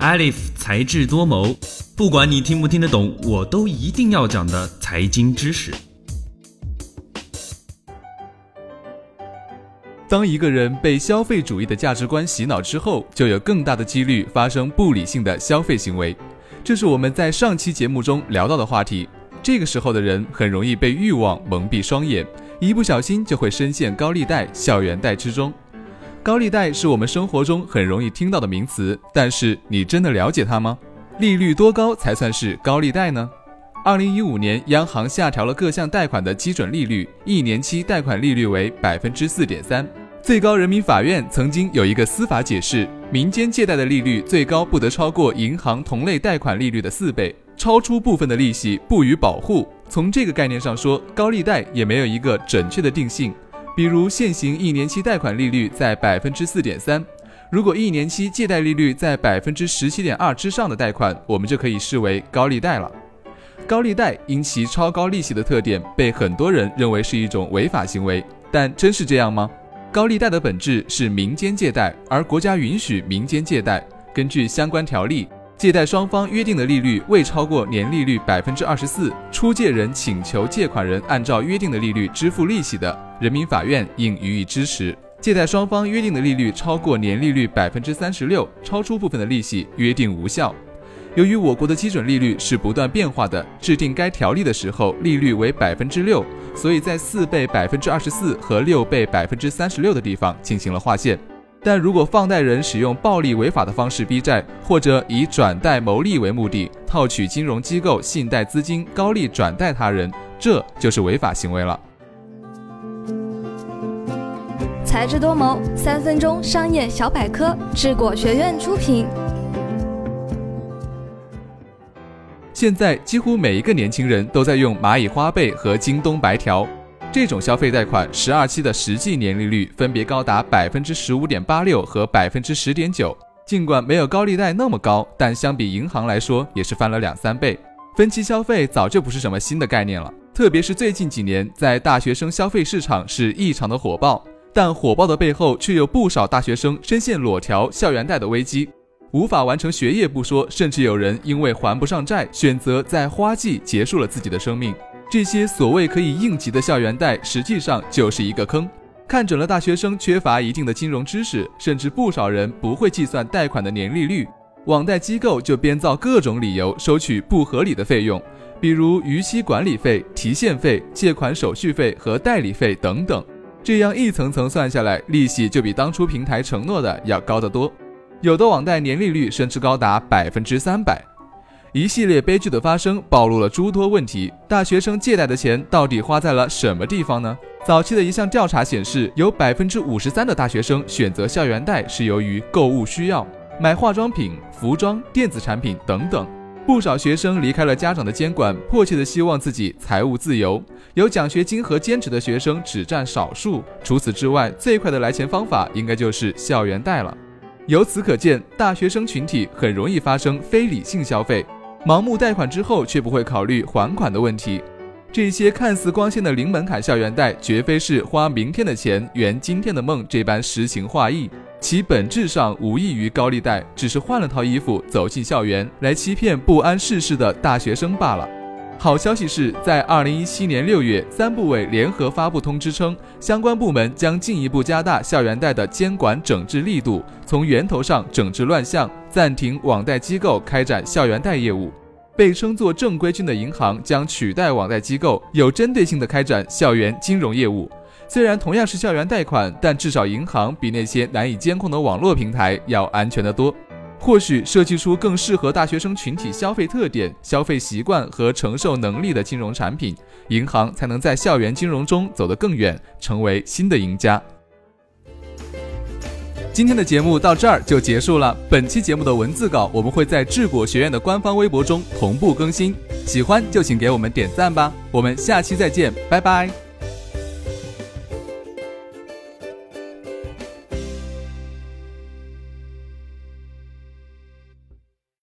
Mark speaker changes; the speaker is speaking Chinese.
Speaker 1: Alif 才智多谋，不管你听不听得懂，我都一定要讲的财经知识。
Speaker 2: 当一个人被消费主义的价值观洗脑之后，就有更大的几率发生不理性的消费行为。这是我们在上期节目中聊到的话题。这个时候的人很容易被欲望蒙蔽双眼，一不小心就会深陷高利贷、校园贷之中。高利贷是我们生活中很容易听到的名词，但是你真的了解它吗？利率多高才算是高利贷呢？二零一五年，央行下调了各项贷款的基准利率，一年期贷款利率为百分之四点三。最高人民法院曾经有一个司法解释：民间借贷的利率最高不得超过银行同类贷款利率的四倍，超出部分的利息不予保护。从这个概念上说，高利贷也没有一个准确的定性。比如现行一年期贷款利率在百分之四点三，如果一年期借贷利率在百分之十七点二之上的贷款，我们就可以视为高利贷了。高利贷因其超高利息的特点，被很多人认为是一种违法行为，但真是这样吗？高利贷的本质是民间借贷，而国家允许民间借贷。根据相关条例。借贷双方约定的利率未超过年利率百分之二十四，出借人请求借款人按照约定的利率支付利息的，人民法院应予以支持；借贷双方约定的利率超过年利率百分之三十六，超出部分的利息，约定无效。由于我国的基准利率是不断变化的，制定该条例的时候利率为百分之六，所以在四倍百分之二十四和六倍百分之三十六的地方进行了划线。但如果放贷人使用暴力违法的方式逼债，或者以转贷牟利为目的，套取金融机构信贷资金高利转贷他人，这就是违法行为了。
Speaker 3: 才智多谋，三分钟商业小百科，智果学院出品。
Speaker 2: 现在几乎每一个年轻人都在用蚂蚁花呗和京东白条。这种消费贷款十二期的实际年利率分别高达百分之十五点八六和百分之十点九。尽管没有高利贷那么高，但相比银行来说也是翻了两三倍。分期消费早就不是什么新的概念了，特别是最近几年，在大学生消费市场是异常的火爆。但火爆的背后，却有不少大学生深陷裸条校园贷的危机，无法完成学业不说，甚至有人因为还不上债，选择在花季结束了自己的生命。这些所谓可以应急的校园贷，实际上就是一个坑。看准了大学生缺乏一定的金融知识，甚至不少人不会计算贷款的年利率，网贷机构就编造各种理由收取不合理的费用，比如逾期管理费、提现费、借款手续费和代理费等等。这样一层层算下来，利息就比当初平台承诺的要高得多，有的网贷年利率甚至高达百分之三百。一系列悲剧的发生，暴露了诸多问题。大学生借贷的钱到底花在了什么地方呢？早期的一项调查显示，有百分之五十三的大学生选择校园贷是由于购物需要，买化妆品、服装、电子产品等等。不少学生离开了家长的监管，迫切的希望自己财务自由。有奖学金和兼职的学生只占少数。除此之外，最快的来钱方法应该就是校园贷了。由此可见，大学生群体很容易发生非理性消费。盲目贷款之后，却不会考虑还款的问题。这些看似光鲜的零门槛校园贷，绝非是花明天的钱圆今天的梦这般诗情画意，其本质上无异于高利贷，只是换了套衣服走进校园来欺骗不谙世事的大学生罢了。好消息是在二零一七年六月，三部委联合发布通知称，相关部门将进一步加大校园贷的监管整治力度，从源头上整治乱象，暂停网贷机构开展校园贷业务。被称作正规军的银行将取代网贷机构，有针对性地开展校园金融业务。虽然同样是校园贷款，但至少银行比那些难以监控的网络平台要安全得多。或许设计出更适合大学生群体消费特点、消费习惯和承受能力的金融产品，银行才能在校园金融中走得更远，成为新的赢家。今天的节目到这儿就结束了。本期节目的文字稿我们会在智果学院的官方微博中同步更新，喜欢就请给我们点赞吧。我们下期再见，拜拜。